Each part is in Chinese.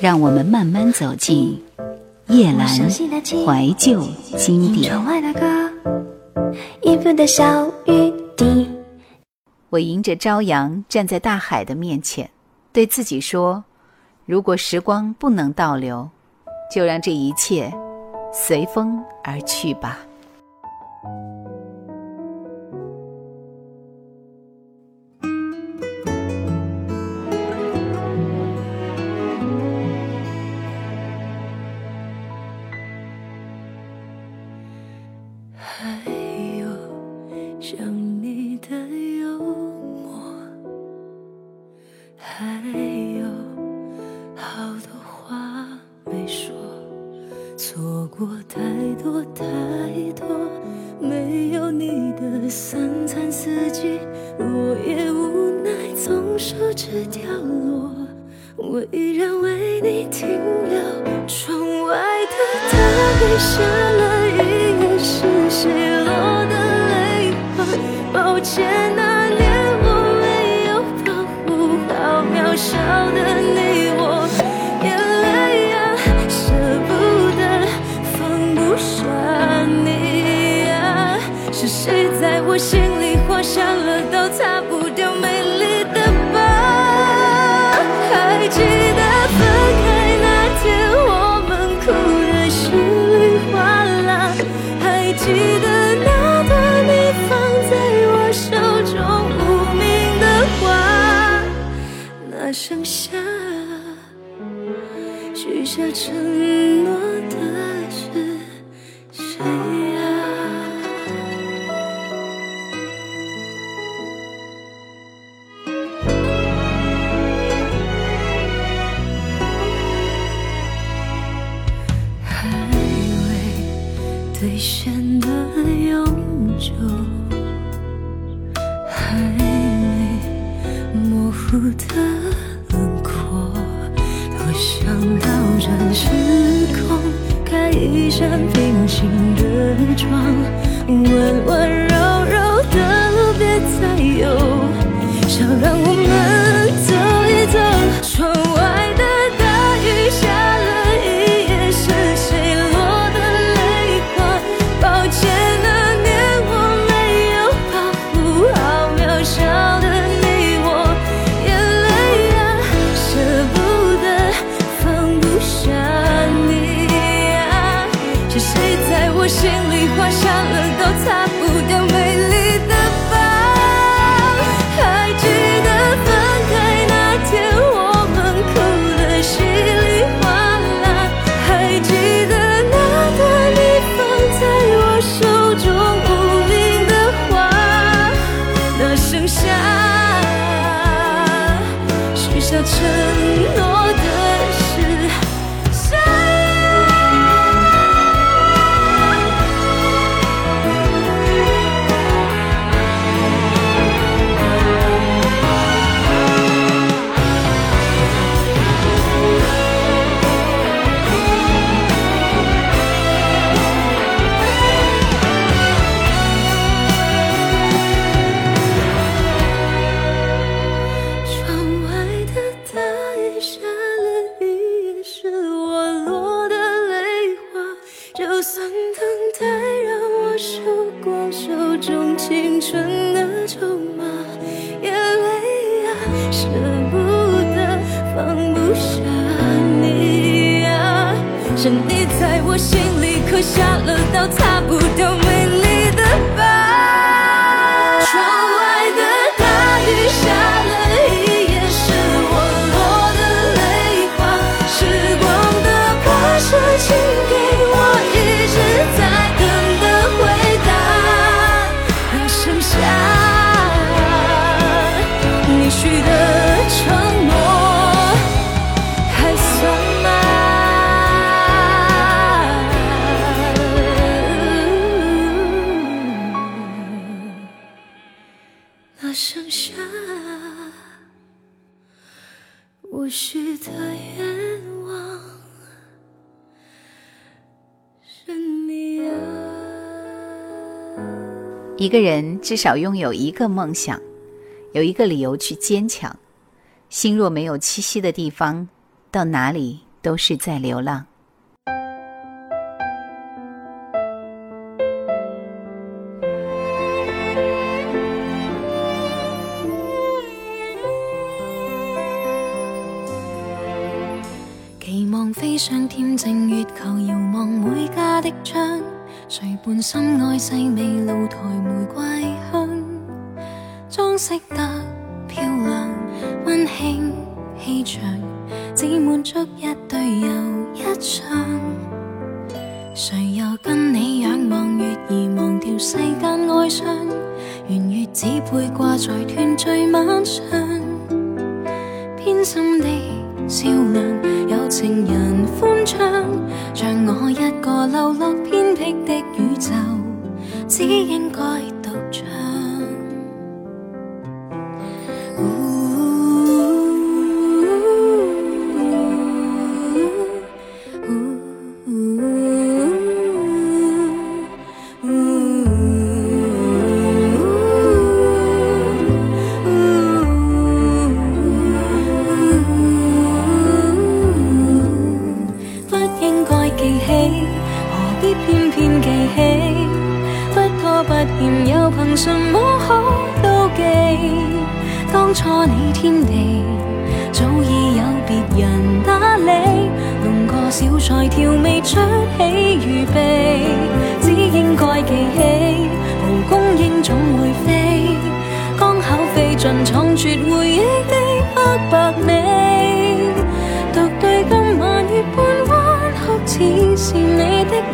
让我们慢慢走进夜阑怀旧经典。我迎着朝阳站在大海的面前，对自己说：如果时光不能倒流，就让这一切随风而去吧。还有好多话没说错过太多太多没有你的三餐四季落叶无奈从树枝掉落我依然为谁在未兑现的永久，还没模糊的轮廓，多想倒转时空，开一扇平行的窗，温温都差不多。一个人至少拥有一个梦想，有一个理由去坚强。心若没有栖息的地方，到哪里都是在流浪。气场，只满足一对又一双。谁又跟你仰望月儿，忘掉世间哀伤，圆月只配挂在团聚晚上，偏心的笑亮。有情人欢唱，像我一个流落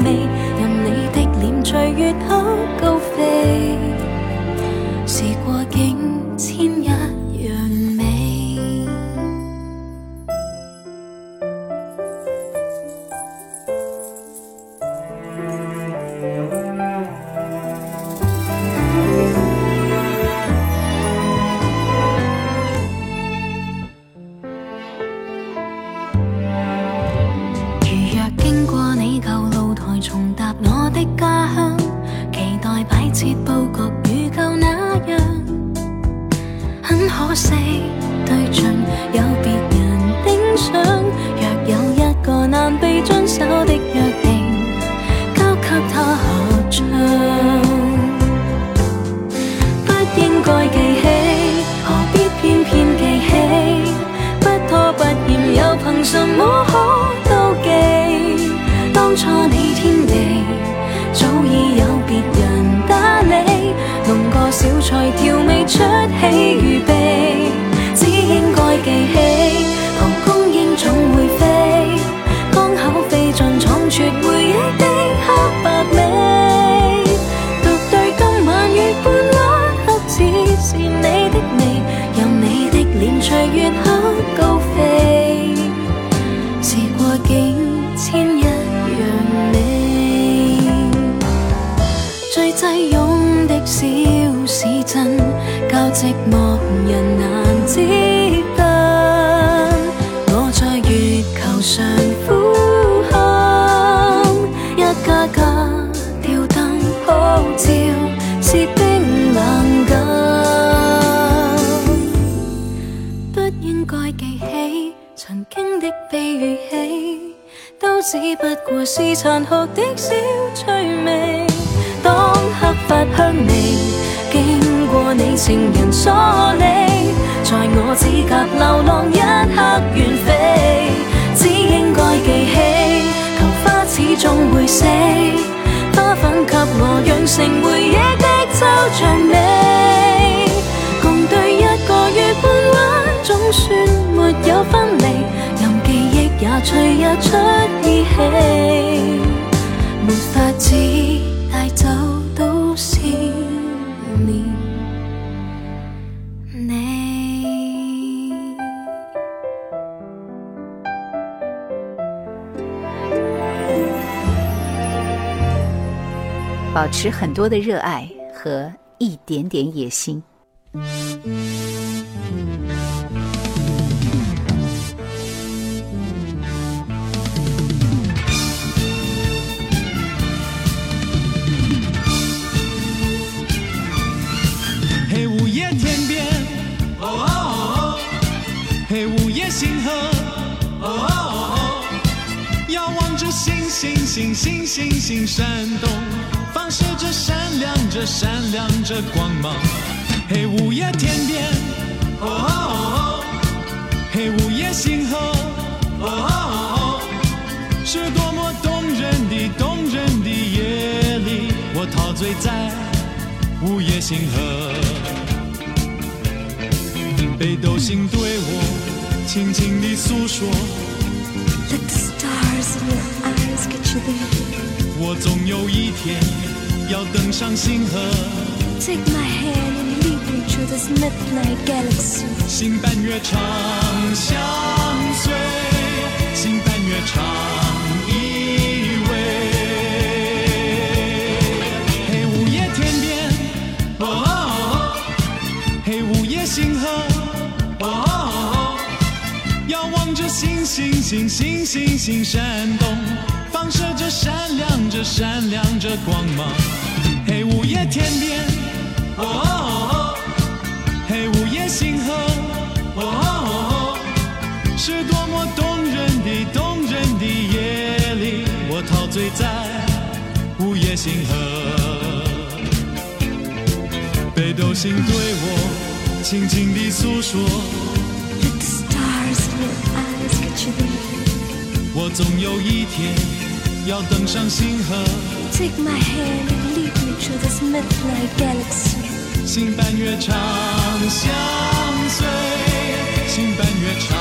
美。Sợ 谁愿只不过是残酷的小趣味，当黑发香味经过你情人所理，在我指甲流浪一刻远飞，只应该记起，桃花始终会死，花粉给我养成回忆的抽象美，也随日出意气，没法子带走都是你。保持很多的热爱和一点点野心。星星星星星闪动，放射着闪亮着闪亮着光芒。嘿，午夜天边，哦哦哦哦，嘿，午夜星河，哦哦哦哦，是多么动人的动人的夜里，我陶醉在午夜星河。北斗星对我轻轻地诉说。Let the stars 我总有一天要登上星河，Take my hand and lead me through this midnight galaxy. 星伴月长相随，星伴月长依偎。黑，午夜天边，哦哦哦，嘿，午夜星河，哦哦哦，遥望着星星星星星星闪动，放射着闪亮着闪亮着光芒。黑，午夜天边，哦哦哦，黑，午夜星河，哦哦哦，是多么动人的动人的夜里，我陶醉在午夜星河。北斗星对我轻轻地诉说，Let the stars in your eyes get you there. 我总有一天要登上星河，Take my hand and lead me through this midnight galaxy. 星伴月长相随，星伴月长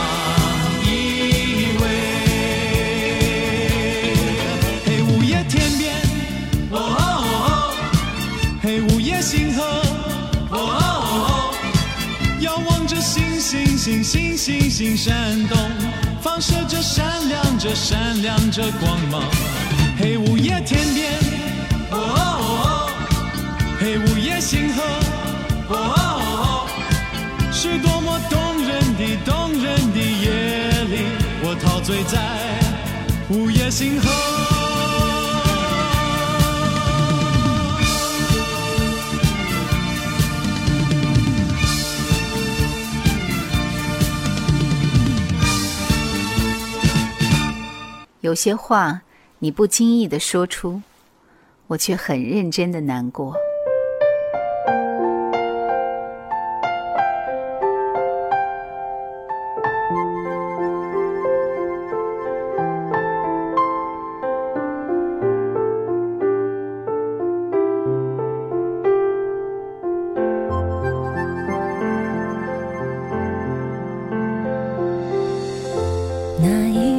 依偎。黑，午夜天边，哦哦哦，黑，午夜星河，哦哦哦，遥望着星星星星星星闪动，放射着闪亮着闪亮着光芒。黑，午夜天边，哦哦哦。黑，午夜星河，哦哦哦，是多么动人的动人的夜里，我陶醉在午夜星河。有些话你不经意的说出，我却很认真的难过。那一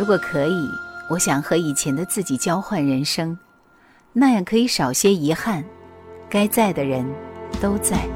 如果可以，我想和以前的自己交换人生，那样可以少些遗憾，该在的人都在。